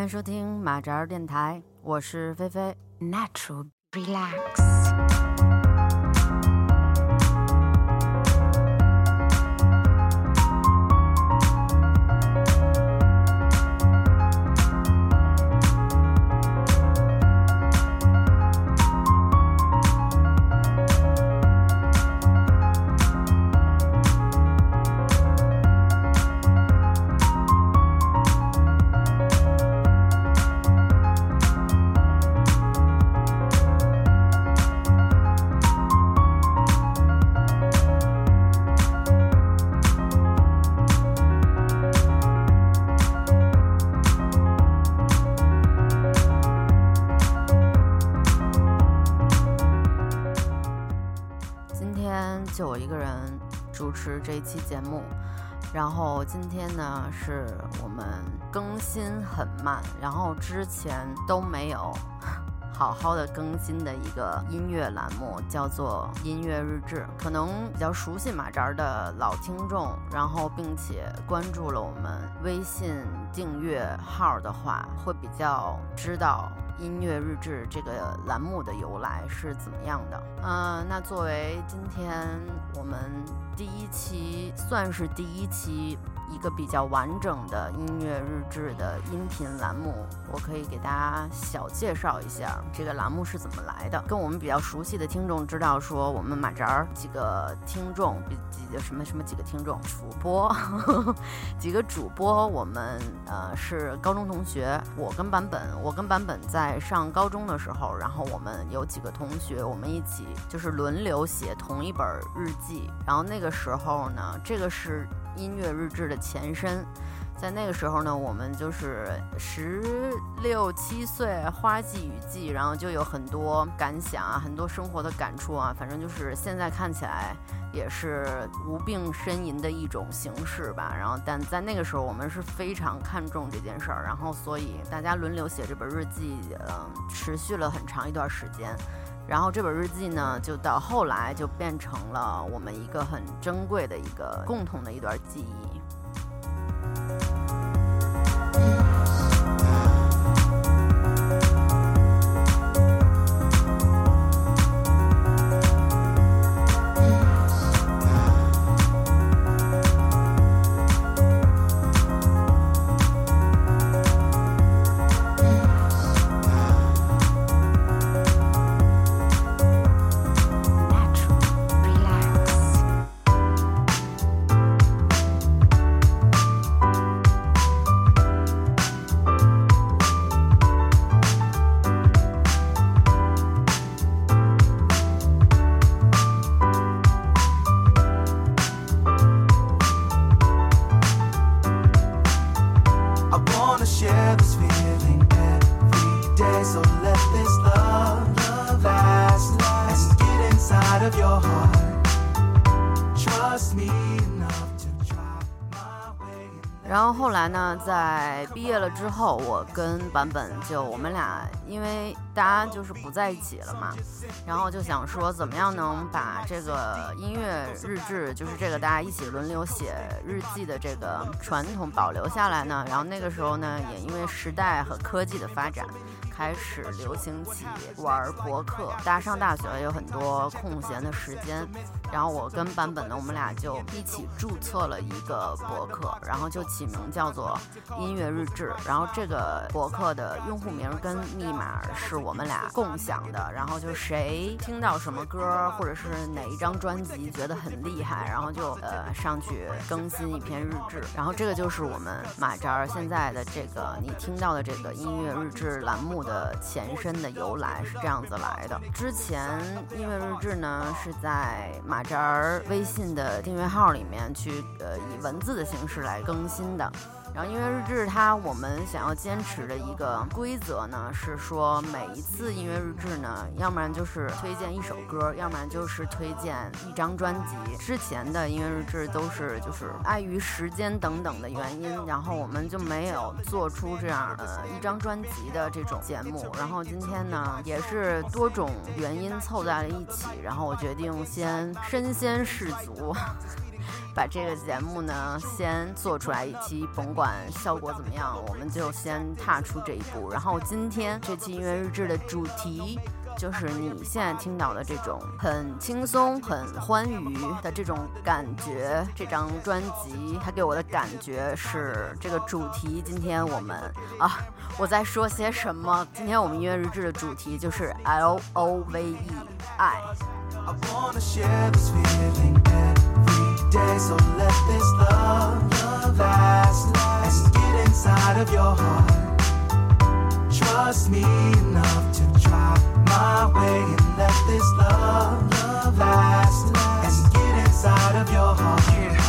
欢迎收听马扎儿电台，我是菲菲。Natural relax. 天就我一个人主持这一期节目，然后今天呢是我们更新很慢，然后之前都没有 好好的更新的一个音乐栏目，叫做音乐日志。可能比较熟悉马扎的老听众，然后并且关注了我们微信订阅号的话，会比较知道音乐日志这个栏目的由来是怎么样的。嗯、那作为今天我们第一期，算是第一期一个比较完整的音乐日志的音频栏目，我可以给大家小介绍一下这个栏目是怎么来的。跟我们比较熟悉的听众知道，说我们马扎儿几个听众，比几个什么什么几个听众主播，几个主播，我们呃是高中同学。我跟版本，我跟版本在上高中的时候，然后我们有几个同学，我们一起就是轮流写同一本日记。然后那个时候呢，这个是音乐日志的前身。在那个时候呢，我们就是十六七岁，花季雨季，然后就有很多感想啊，很多生活的感触啊，反正就是现在看起来也是无病呻吟的一种形式吧。然后，但在那个时候，我们是非常看重这件事儿，然后所以大家轮流写这本日记，嗯、持续了很长一段时间。然后这本日记呢，就到后来就变成了我们一个很珍贵的一个共同的一段记忆。之后，我跟版本就我们俩，因为大家就是不在一起了嘛，然后就想说怎么样能把这个音乐日志，就是这个大家一起轮流写日记的这个传统保留下来呢？然后那个时候呢，也因为时代和科技的发展。开始流行起玩博客，大家上大学了有很多空闲的时间，然后我跟版本呢，我们俩就一起注册了一个博客，然后就起名叫做“音乐日志”。然后这个博客的用户名跟密码是我我们俩共享的，然后就谁听到什么歌或者是哪一张专辑觉得很厉害，然后就呃上去更新一篇日志，然后这个就是我们马扎儿现在的这个你听到的这个音乐日志栏目的前身的由来是这样子来的。之前音乐日志呢是在马扎儿微信的订阅号里面去呃以文字的形式来更新的。然后音乐日志它我们想要坚持的一个规则呢是说每一次音乐日志呢，要不然就是推荐一首歌，要不然就是推荐一张专辑。之前的音乐日志都是就是碍于时间等等的原因，然后我们就没有做出这样呃一张专辑的这种节目。然后今天呢也是多种原因凑在了一起，然后我决定先身先士卒。把这个节目呢先做出来一期，甭管效果怎么样，我们就先踏出这一步。然后今天这期音乐日志的主题就是你现在听到的这种很轻松、很欢愉的这种感觉。这张专辑它给我的感觉是这个主题。今天我们啊，我在说些什么？今天我们音乐日志的主题就是 L O V E 爱。I day. So let this love, love last, last. And get inside of your heart. Trust me enough to try my way and let this love, love last, last. And get inside of your heart.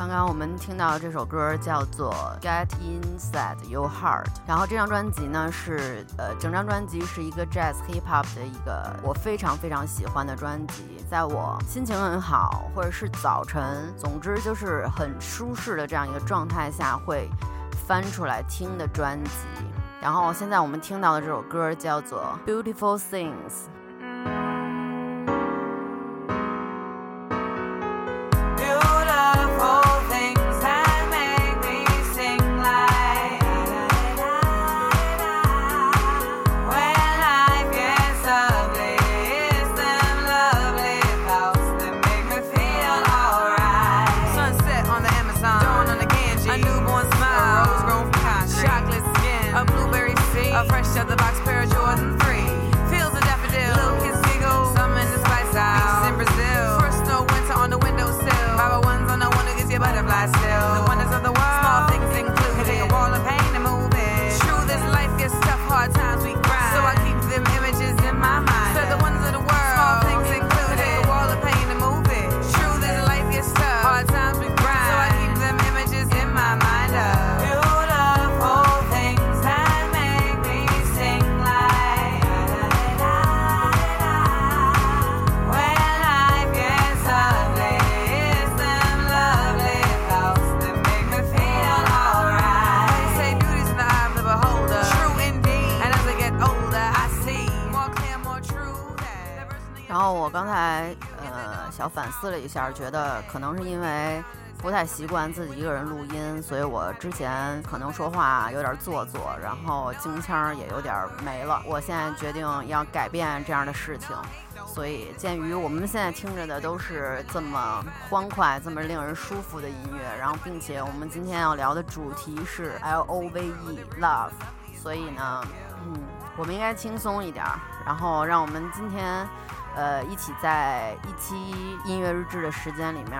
刚刚我们听到这首歌叫做《Get Inside Your Heart》，然后这张专辑呢是呃整张专辑是一个 Jazz Hip Hop 的一个我非常非常喜欢的专辑，在我心情很好或者是早晨，总之就是很舒适的这样一个状态下会翻出来听的专辑。然后现在我们听到的这首歌叫做《Beautiful Things》。小反思了一下，觉得可能是因为不太习惯自己一个人录音，所以我之前可能说话有点做作，然后京腔也有点没了。我现在决定要改变这样的事情，所以鉴于我们现在听着的都是这么欢快、这么令人舒服的音乐，然后并且我们今天要聊的主题是 L O V E Love，所以呢，嗯，我们应该轻松一点，然后让我们今天。呃，一起在一期音乐日志的时间里面，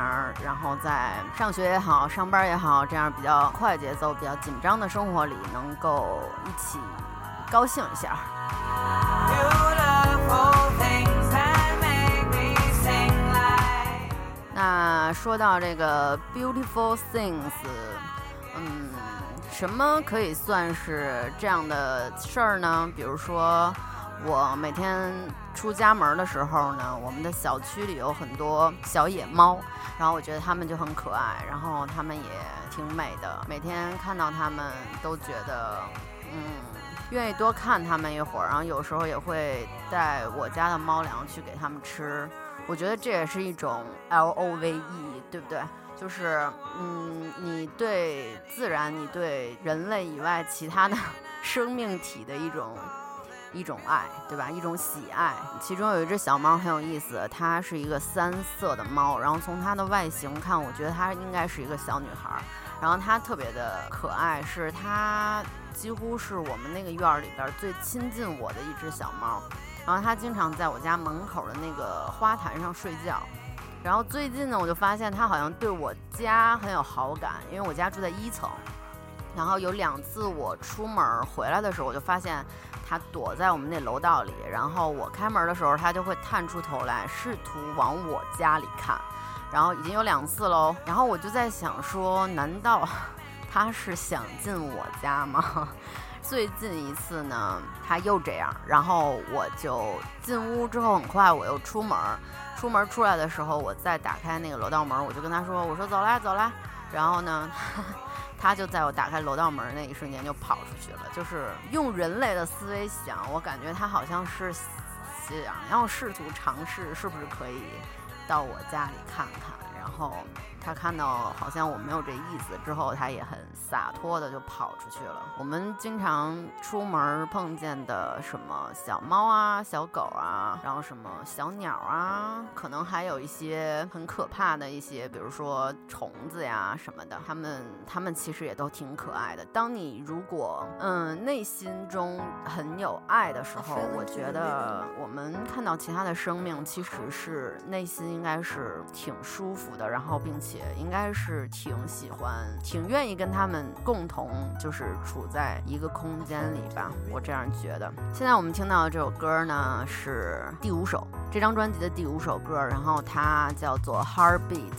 然后在上学也好，上班也好，这样比较快节奏、比较紧张的生活里，能够一起高兴一下。那说到这个 beautiful things，嗯，什么可以算是这样的事儿呢？比如说，我每天出家门的时候呢，我们的小区里有很多小野猫，然后我觉得它们就很可爱，然后它们也挺美的，每天看到它们都觉得，嗯。愿意多看它们一会儿，然后有时候也会带我家的猫粮去给它们吃，我觉得这也是一种 L O V E，对不对？就是，嗯，你对自然，你对人类以外其他的 生命体的一种一种爱，对吧？一种喜爱。其中有一只小猫很有意思，它是一个三色的猫，然后从它的外形看，我觉得它应该是一个小女孩。然后它特别的可爱，是它几乎是我们那个院儿里边最亲近我的一只小猫。然后它经常在我家门口的那个花坛上睡觉。然后最近呢，我就发现它好像对我家很有好感，因为我家住在一层。然后有两次我出门回来的时候，我就发现它躲在我们那楼道里。然后我开门的时候，它就会探出头来，试图往我家里看。然后已经有两次喽。然后我就在想说，难道它是想进我家吗？最近一次呢，它又这样。然后我就进屋之后，很快我又出门。出门出来的时候，我再打开那个楼道门，我就跟他说：“我说走啦，走啦。”然后呢，他就在我打开楼道门那一瞬间就跑出去了。就是用人类的思维想，我感觉他好像是想要试图尝试是不是可以到我家里看看。然后他看到好像我没有这意思之后，他也很洒脱的就跑出去了。我们经常出门碰见的什么小猫啊、小狗啊，然后什么小鸟啊，可能还有一些很可怕的一些，比如说虫子呀什么的，它们它们其实也都挺可爱的。当你如果嗯内心中很有爱的时候，我觉得我们看到其他的生命，其实是内心应该是挺舒服的，然后并且应该是挺喜欢、挺愿意跟他们共同就是处在一个空间里吧，我这样觉得。现在我们听到的这首歌呢是第五首，这张专辑的第五首歌，然后它叫做《Heartbeat》。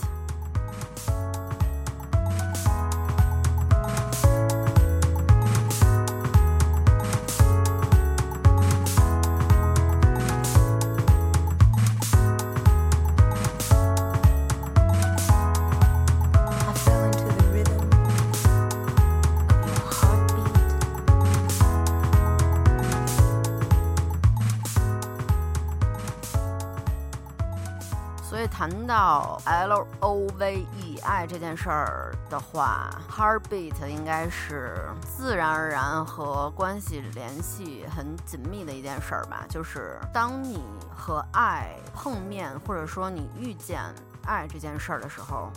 到 L O V E 爱这件事儿的话，heartbeat 应该是自然而然和关系联系很紧密的一件事儿吧。就是当你和爱碰面，或者说你遇见爱这件事儿的时候，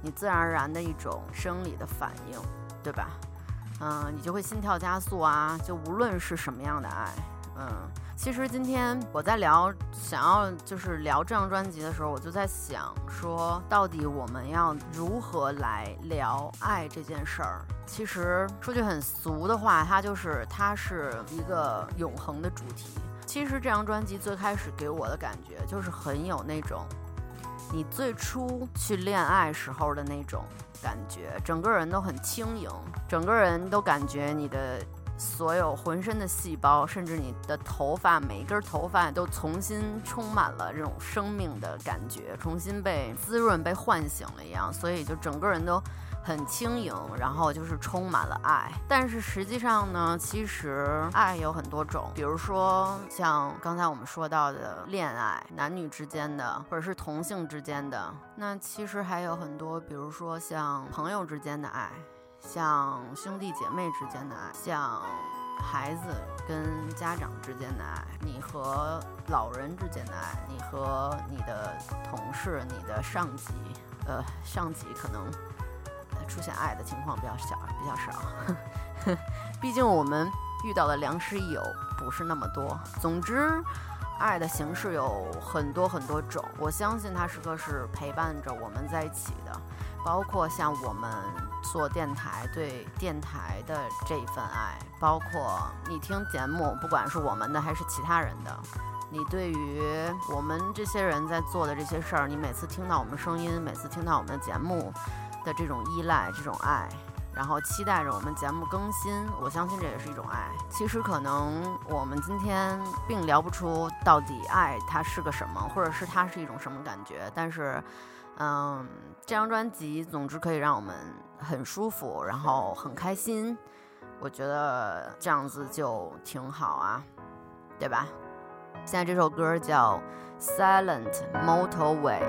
你自然而然的一种生理的反应，对吧？嗯，你就会心跳加速啊，就无论是什么样的爱，嗯。其实今天我在聊，想要就是聊这张专辑的时候，我就在想说，到底我们要如何来聊爱这件事儿？其实说句很俗的话，它就是它是一个永恒的主题。其实这张专辑最开始给我的感觉就是很有那种你最初去恋爱时候的那种感觉，整个人都很轻盈，整个人都感觉你的所有浑身的细胞，甚至你的头发，每一根头发都重新充满了这种生命的感觉，重新被滋润、被唤醒了一样，所以就整个人都。很轻盈，然后就是充满了爱。但是实际上呢，其实爱有很多种，比如说像刚才我们说到的恋爱，男女之间的，或者是同性之间的。那其实还有很多，比如说像朋友之间的爱，像兄弟姐妹之间的爱，像孩子跟家长之间的爱，你和老人之间的爱，你和你的同事、你的上级，呃，上级可能。出现爱的情况比较小，比较少。毕竟我们遇到的良师益友不是那么多。总之，爱的形式有很多很多种。我相信它时刻是陪伴着我们在一起的，包括像我们做电台对电台的这一份爱，包括你听节目，不管是我们的还是其他人的，你对于我们这些人在做的这些事儿，你每次听到我们声音，每次听到我们的节目的这种依赖、这种爱，然后期待着我们节目更新，我相信这也是一种爱。其实可能我们今天并聊不出到底爱它是个什么，或者是它是一种什么感觉，但是，嗯，这张专辑总之可以让我们很舒服，然后很开心。我觉得这样子就挺好啊，对吧？现在这首歌叫《Silent Motorway》。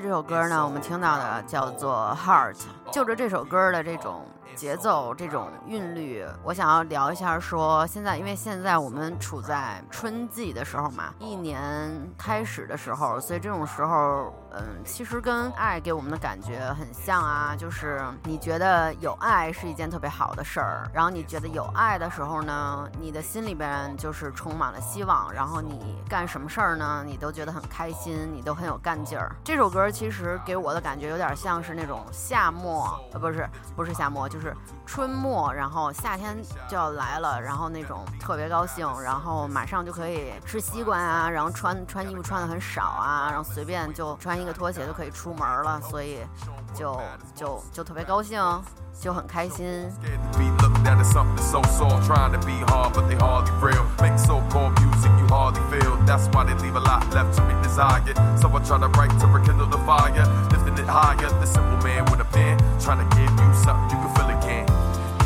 这首歌呢，我们听到的叫做《Heart》，就着这首歌的这种节奏、这种韵律，我想要聊一下说，现在因为现在我们处在春季的时候嘛，一年开始的时候，所以这种时候，嗯，其实跟爱给我们的感觉很像啊，就是你觉得有爱是一件特别好的事儿，然后你觉得有爱的时候呢，你的心里边就是充满了希望，然后你干什么事儿呢，你都觉得很开心，你都很有干劲儿。这首歌其实给我的感觉有点像是那种夏末，呃，不是不是夏末，就是春末，然后夏天就要来了，然后那种特别高兴，然后马上就可以吃西瓜啊，然后穿穿衣服穿的很少啊，然后随便就穿一个拖鞋就可以出门了，所以就就就特别高兴，就很开心。Hardly feel, that's why they leave a lot left to be desired. So I try to write to rekindle the fire, lifting it higher. The simple man with a pen, trying to give you something you can feel again.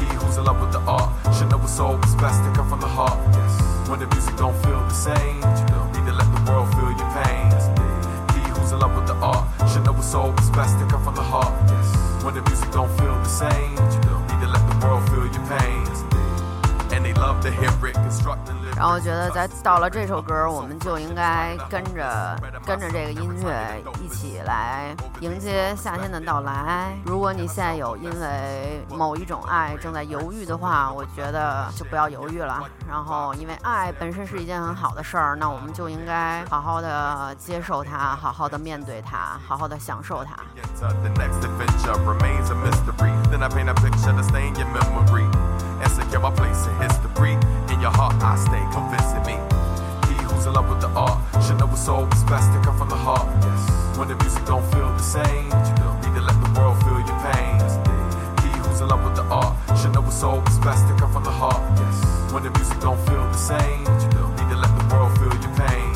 He who's in love with the art should know it's always best to come from the heart. Yes. When the music don't feel the same, best to come from the heart. Yes. When the music don't feel the same, you need to let the world feel your pain. And they love to hear it constructing 然后我觉得，在到了这首歌，我们就应该跟着跟着这个音乐一起来迎接夏天的到来。如果你现在有因为某一种爱正在犹豫的话，我觉得就不要犹豫了。然后，因为爱本身是一件很好的事儿，那我们就应该好好的接受它，好好的面对它，好好的享受它。your heart, I stay convincing me. He who's in love with the art should know it's always best to come from the heart. Yes. When the music don't feel the same, you don't need to let the world feel your pain. He who's in love with the art should know it's always best to come from the heart. Yes. When the music don't feel the same, you don't need to let the world feel your pain.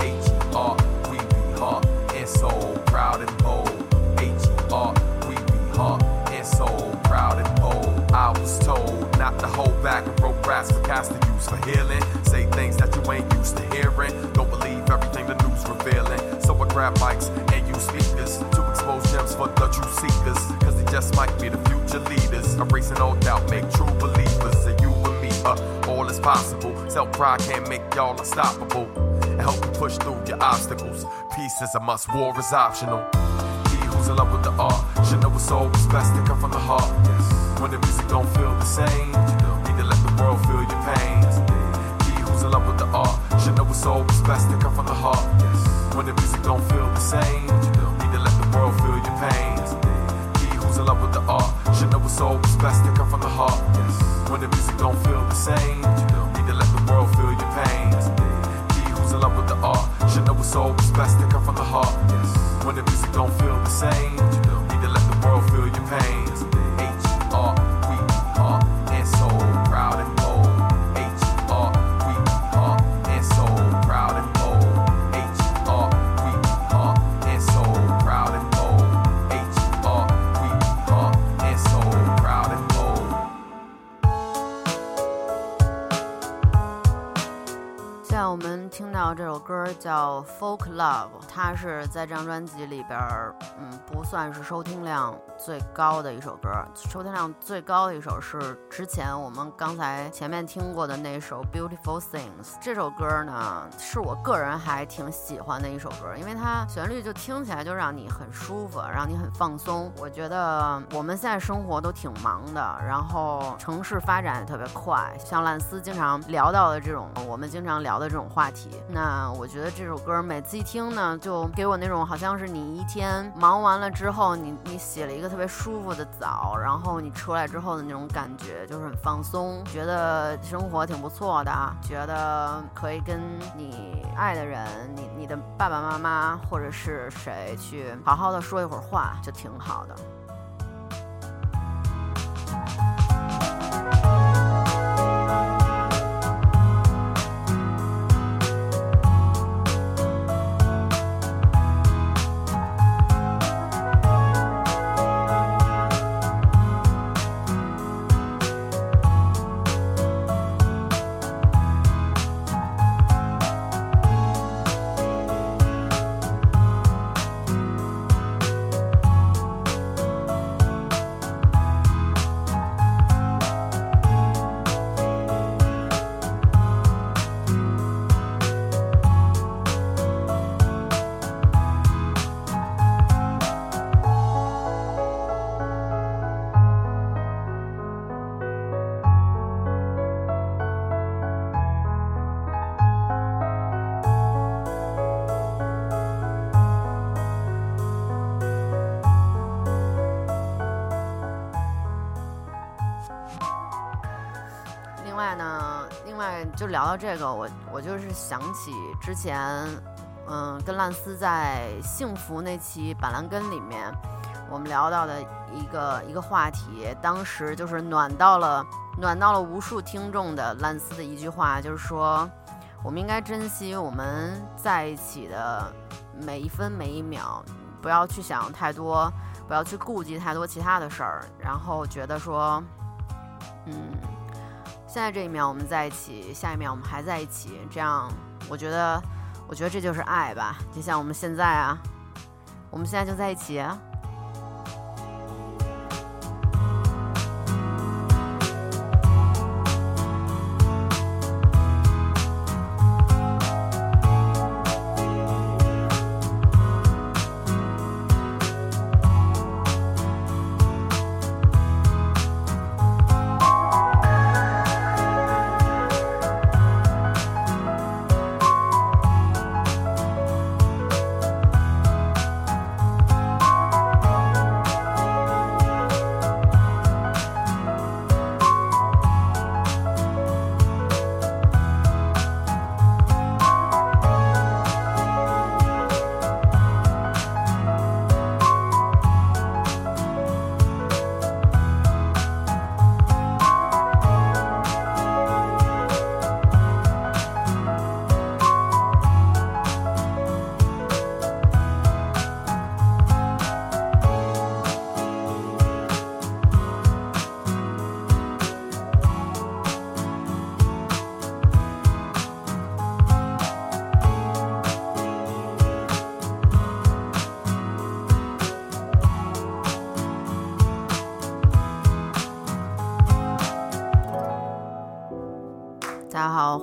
H R we be heart and soul, proud and bold. H R we be heart and soul, proud and bold. I was told not to hold back and broke brass for casting healing. Say things that you ain't used to hearing. Don't believe everything the news revealing. So I grab mics and use speakers to expose gems for the true seekers. Cause they just might be the future leaders. Erasing all doubt, make true believers. And you and me, uh, all is possible. Self pride can't make y'all unstoppable. And help you push through your obstacles. Peace is a must, war is optional. He who's in love with the art should know it's always best to come from the heart. Yes. When the music don't feel the same, need to let the world know it's best to come from the heart. When the music don't feel the same, need to let the world feel your pains. He who's in love with the art should know it's always best to come from the heart. When the music don't feel the same, need to let the world feel your pains. He who's in love with the art should know it's always best to come from the heart. When the music don't feel the same, 叫《Folk Love》，它是在这张专辑里边，嗯，不算是收听量最高的一首歌。收听量最高的一首是之前我们刚才前面听过的那首《Beautiful Things》。这首歌呢，是我个人还挺喜欢的一首歌，因为它旋律就听起来就让你很舒服，让你很放松。我觉得我们现在生活都挺忙的，然后城市发展也特别快，像烂斯经常聊到的这种，我们经常聊的这种话题。那我觉得这首歌每次一听呢，就给我那种好像是你一天忙完了之后，你你洗了一个特别舒服的澡，然后你出来之后的那种感觉，就是很放松，觉得生活挺不错的，觉得可以跟你爱的人，你你的爸爸妈妈或者是谁去好好的说一会儿话，就挺好的。就聊到这个，我我就是想起之前，嗯，跟烂丝在幸福那期板蓝根里面，我们聊到的一个一个话题，当时就是暖到了暖到了无数听众的烂丝的一句话，就是说，我们应该珍惜我们在一起的每一分每一秒，不要去想太多，不要去顾及太多其他的事儿，然后觉得说，嗯。现在这一秒我们在一起，下一秒我们还在一起，这样我觉得，我觉得这就是爱吧。就像我们现在啊，我们现在就在一起啊。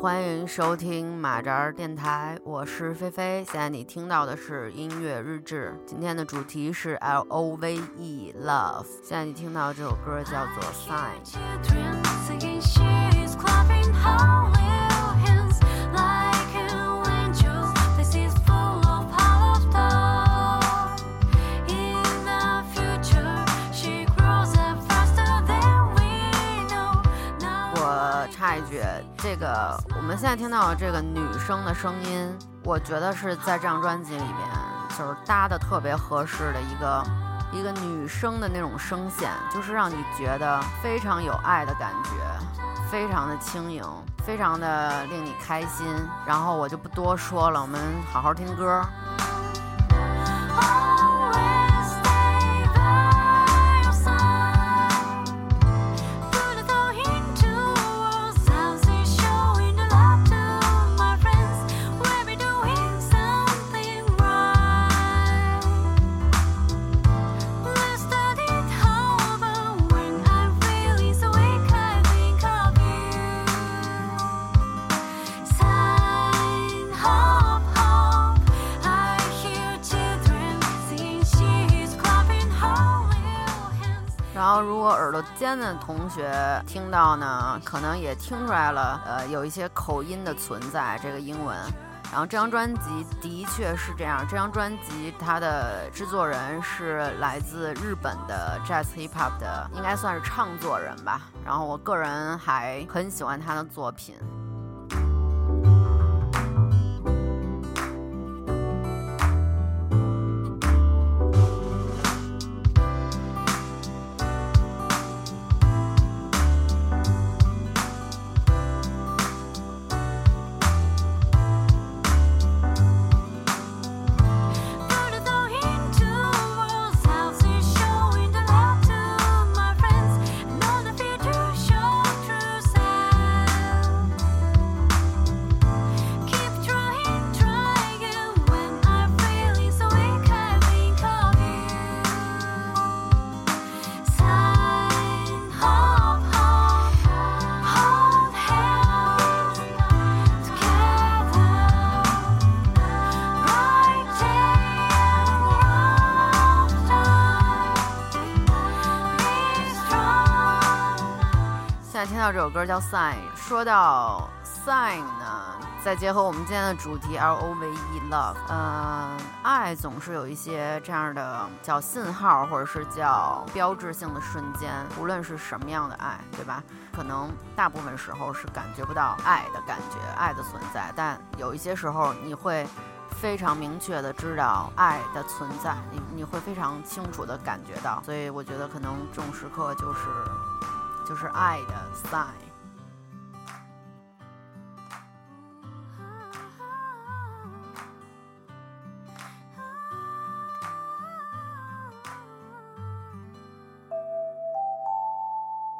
欢迎收听马扎儿电台，我是菲菲。现在你听到的是音乐日志，今天的主题是 L O V E Love。现在你听到这首歌叫做 Sign。这个我们现在听到的这个女生的声音，我觉得是在这张专辑里面就是搭的特别合适的一个一个女生的那种声线，就是让你觉得非常有爱的感觉，非常的轻盈，非常的令你开心。然后我就不多说了，我们好好听歌。的同学听到呢，可能也听出来了，呃，有一些口音的存在，这个英文。然后这张专辑的确是这样，这张专辑它的制作人是来自日本的 Jazz Hip Hop 的，应该算是唱作人吧。然后我个人还很喜欢他的作品。到这首歌叫《Sign》，说到 Sign 呢，再结合我们今天的主题 L O V E Love，嗯、爱总是有一些这样的叫信号，或者是叫标志性的瞬间，无论是什么样的爱，对吧？可能大部分时候是感觉不到爱的感觉，爱的存在，但有一些时候你会。非常明确的知道爱的存在，你你会非常清楚的感觉到，所以我觉得可能这种时刻就是就是爱的 sign。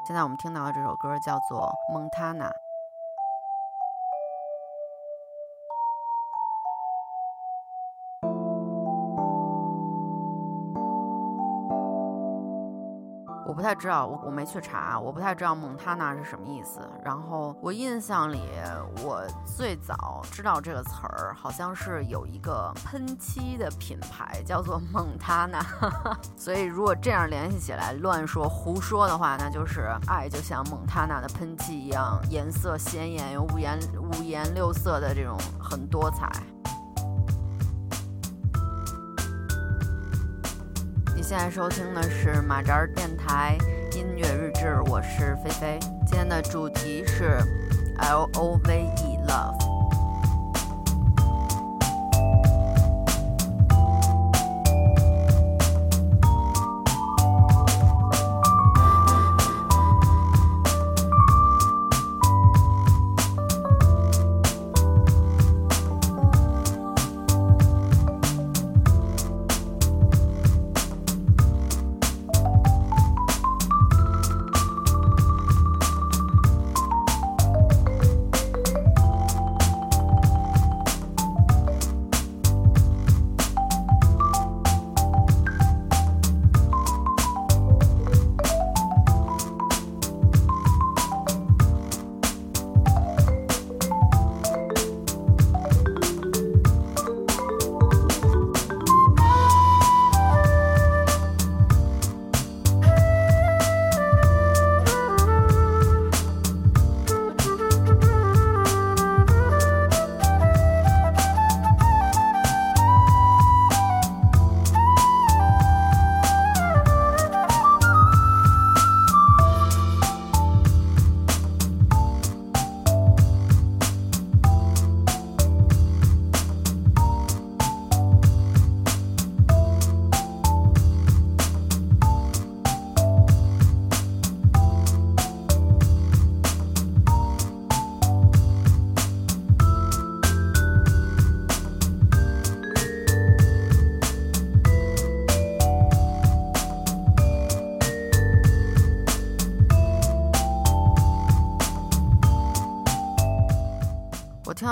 现在我们听到的这首歌叫做《蒙塔娜》。不太知道，我我没去查，我不太知道蒙塔纳是什么意思。然后我印象里，我最早知道这个词儿，好像是有一个喷漆的品牌叫做蒙塔纳，所以如果这样联系起来，乱说胡说的话，那就是爱就像蒙塔纳的喷漆一样，颜色鲜艳，有五颜五颜六色的这种很多彩。现在收听的是马扎电台音乐日志，我是菲菲。今天的主题是 L O V E Love。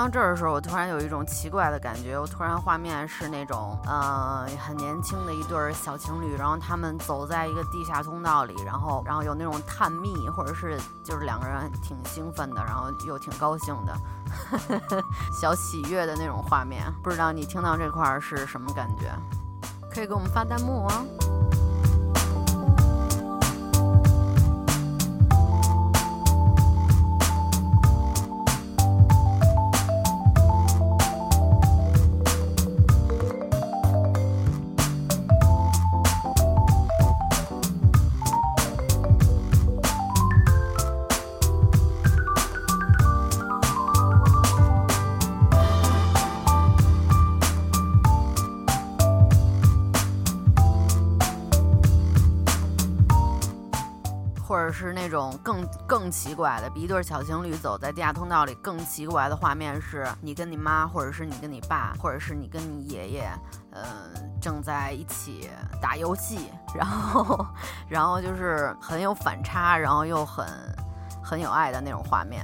到这儿的时候，我突然有一种奇怪的感觉，我突然画面是那种呃很年轻的一对儿小情侣，然后他们走在一个地下通道里，然后然后有那种探秘，或者是就是两个人挺兴奋的，然后又挺高兴的，小喜悦的那种画面。不知道你听到这块儿是什么感觉？可以给我们发弹幕哦。更奇怪的，比一对小情侣走在地下通道里更奇怪的画面是，你跟你妈，或者是你跟你爸，或者是你跟你爷爷，呃，正在一起打游戏，然后，然后就是很有反差，然后又很很有爱的那种画面。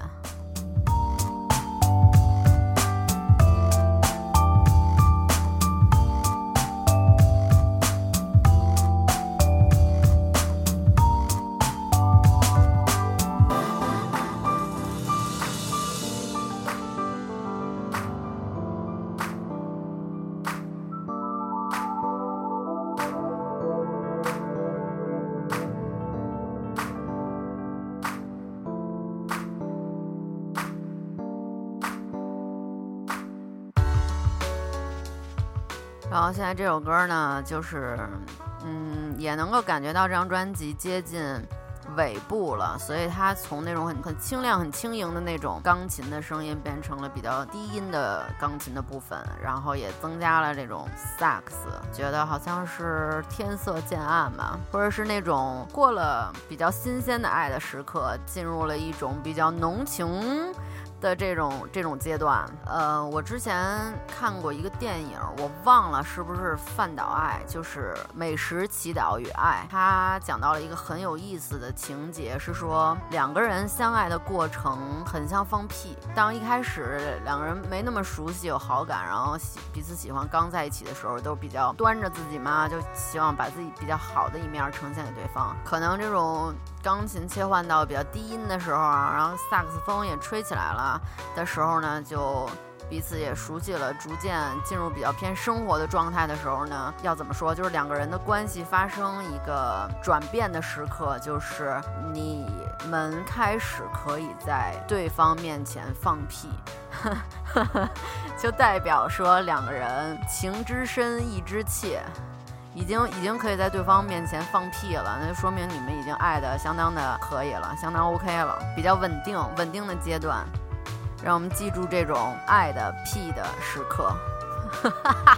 然后现在这首歌呢，就是，嗯，也能够感觉到这张专辑接近尾部了，所以它从那种很很清亮、很轻盈的那种钢琴的声音，变成了比较低音的钢琴的部分，然后也增加了这种萨克斯，觉得好像是天色渐暗吧，或者是那种过了比较新鲜的爱的时刻，进入了一种比较浓情。的这种这种阶段，呃，我之前看过一个电影，我忘了是不是《饭岛爱》，就是《美食祈祷与爱》。它讲到了一个很有意思的情节，是说两个人相爱的过程很像放屁。当一开始两个人没那么熟悉、有好感，然后喜彼此喜欢，刚在一起的时候都比较端着自己嘛，就希望把自己比较好的一面呈现给对方。可能这种钢琴切换到比较低音的时候啊，然后萨克斯风也吹起来了的时候呢，就彼此也熟悉了，逐渐进入比较偏生活的状态的时候呢，要怎么说？就是两个人的关系发生一个转变的时刻，就是你们开始可以在对方面前放屁。就代表说两个人情之深，意之切，已经已经可以在对方面前放屁了，那就说明你们已经爱的相当的可以了，相当 OK 了，比较稳定，稳定的阶段，让我们记住这种爱的屁的时刻。哈哈哈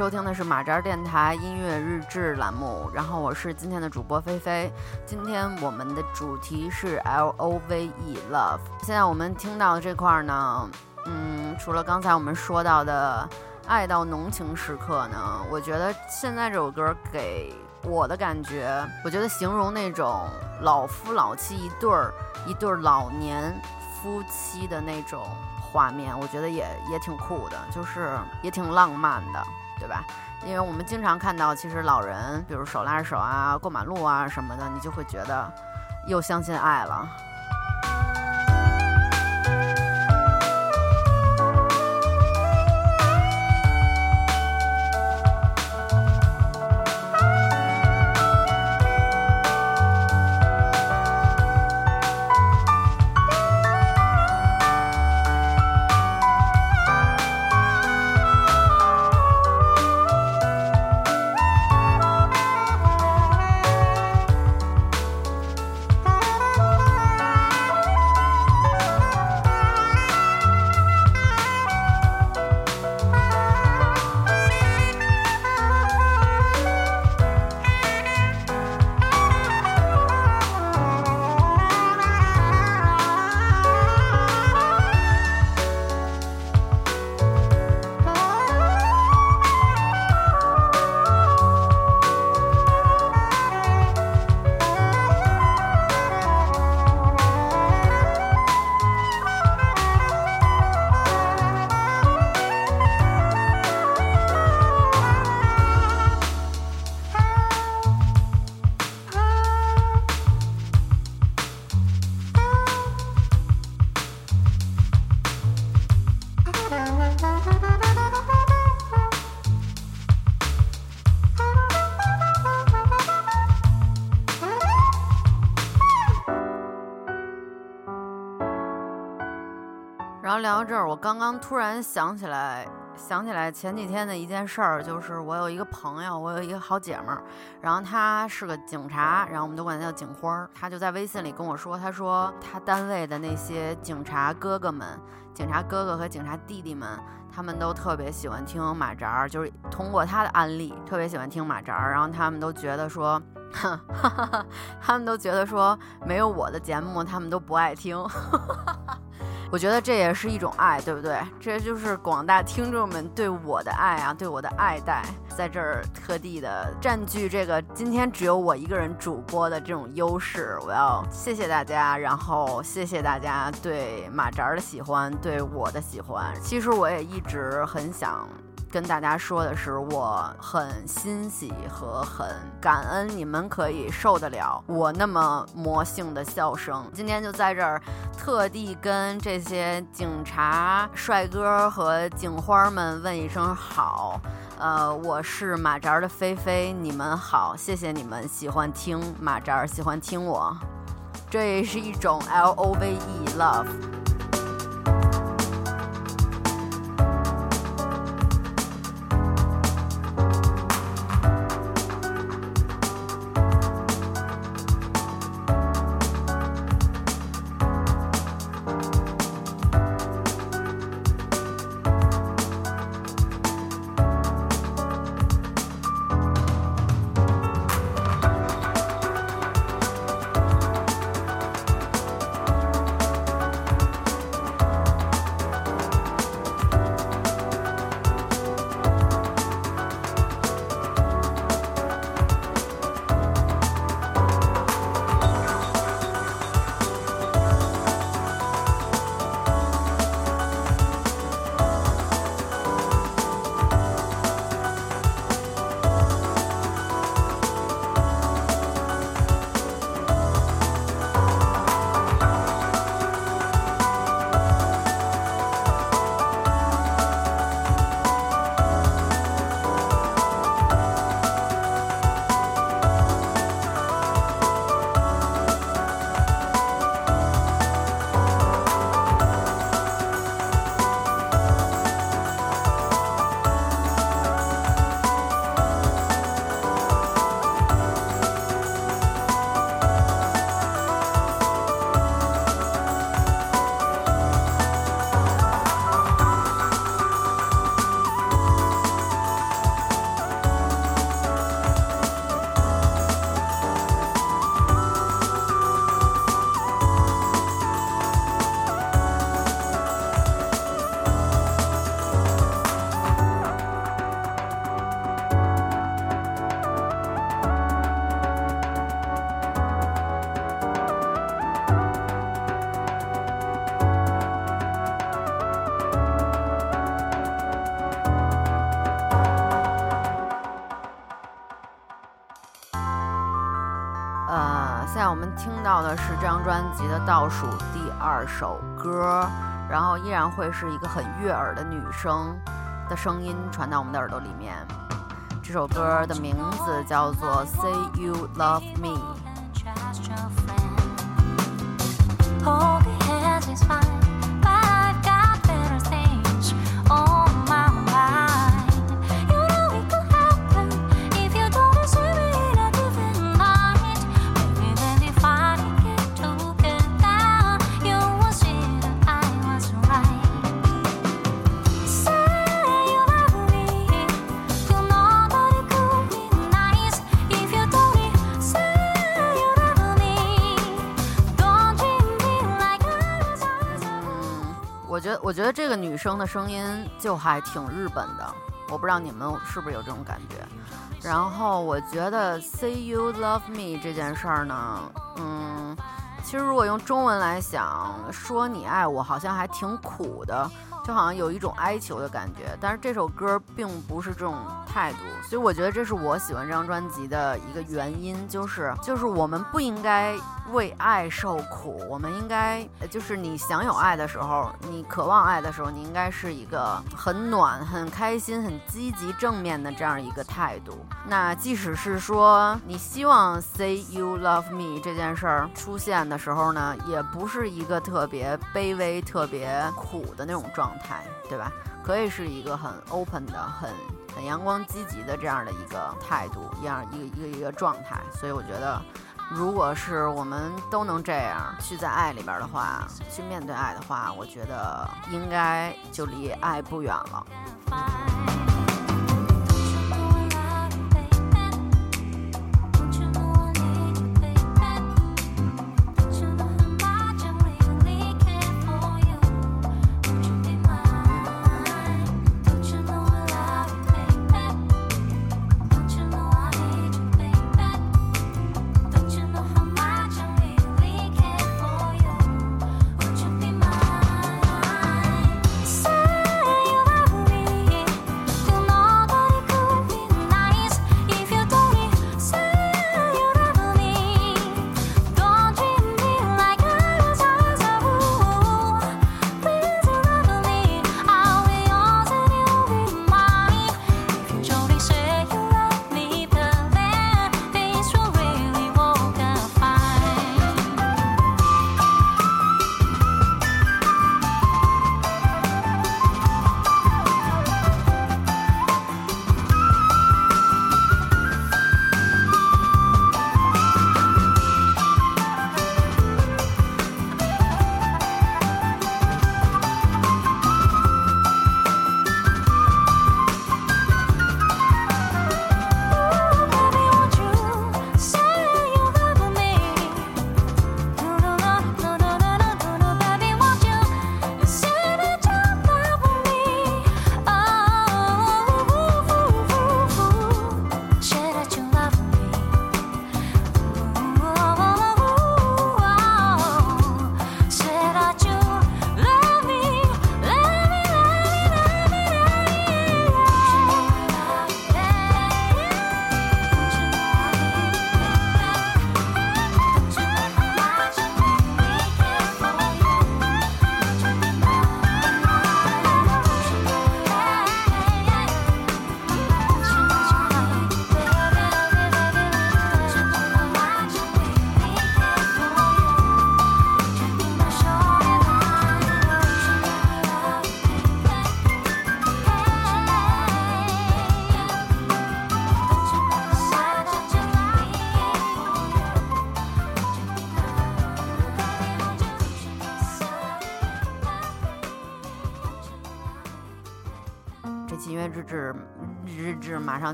收听的是马扎电台音乐日志栏目，然后我是今天的主播菲菲。今天我们的主题是 L O V E Love。现在我们听到的这块儿呢，嗯，除了刚才我们说到的爱到浓情时刻呢，我觉得现在这首歌给我的感觉，我觉得形容那种老夫老妻一对儿一对儿老年夫妻的那种画面，我觉得也也挺酷的，就是也挺浪漫的，对吧？因为我们经常看到，其实老人，比如手拉着手啊，过马路啊什么的，你就会觉得又相信爱了。刚刚突然想起来，想起来前几天的一件事儿，就是我有一个朋友，我有一个好姐们儿，然后她是个警察，然后我们都管她叫警花儿。她就在微信里跟我说，她说她单位的那些警察哥哥们、警察哥哥和警察弟弟们，他们都特别喜欢听马扎儿，就是通过她的案例，特别喜欢听马扎儿，然后他们都觉得说。哈哈哈，他们都觉得说没有我的节目，他们都不爱听。我觉得这也是一种爱，对不对？这就是广大听众们对我的爱啊，对我的爱戴，在这儿特地的占据这个今天只有我一个人主播的这种优势。我要谢谢大家，然后谢谢大家对马扎的喜欢，对我的喜欢。其实我也一直很想。跟大家说的是，我很欣喜和很感恩你们可以受得了我那么魔性的笑声。今天就在这儿特地跟这些警察帅哥和警花们问一声好。呃，我是马扎的菲菲，你们好，谢谢你们喜欢听马扎，喜欢听我，这也是一种 L O V E love。是这张专辑的倒数第二首歌，然后依然会是一个很悦耳的女声的声音传到我们的耳朵里面。这首歌的名字叫做《Say You Love Me》。我觉得这个女生的声音就还挺日本的，我不知道你们是不是有这种感觉。然后我觉得 “say you love me” 这件事儿呢，嗯，其实如果用中文来想，说你爱我好像还挺苦的。就好像有一种哀求的感觉。但是这首歌并不是这种态度，所以我觉得这是我喜欢这张专辑的一个原因，就是就是我们不应该为爱受苦，我们应该就是你想有爱的时候，你渴望爱的时候，你应该是一个很暖、很开心、很积极、正面的这样一个态度。那即使是说你希望 say you love me 这件事儿出现的时候呢，也不是一个特别卑微、特别苦的那种状态，态对吧？可以是一个很 open 的、很很阳光积极的这样的一个态度，一样一个一个一个状态。所以我觉得，如果是我们都能这样去在爱里边的话，去面对爱的话，我觉得应该就离爱不远了。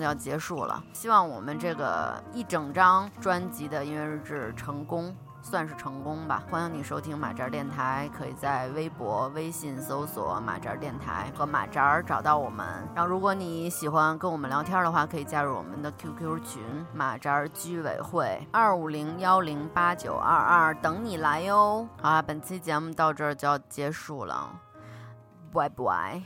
要结束了，希望我们这个一整张专辑的音乐日志成功，算是成功吧。欢迎你收听马扎电台，可以在微博、微信搜索“马扎电台”和马扎找到我们。然后，如果你喜欢跟我们聊天的话，可以加入我们的 QQ 群“马扎居委会”二五零幺零八九二二，等你来哟。好啦，本期节目到这儿就要结束了，拜拜。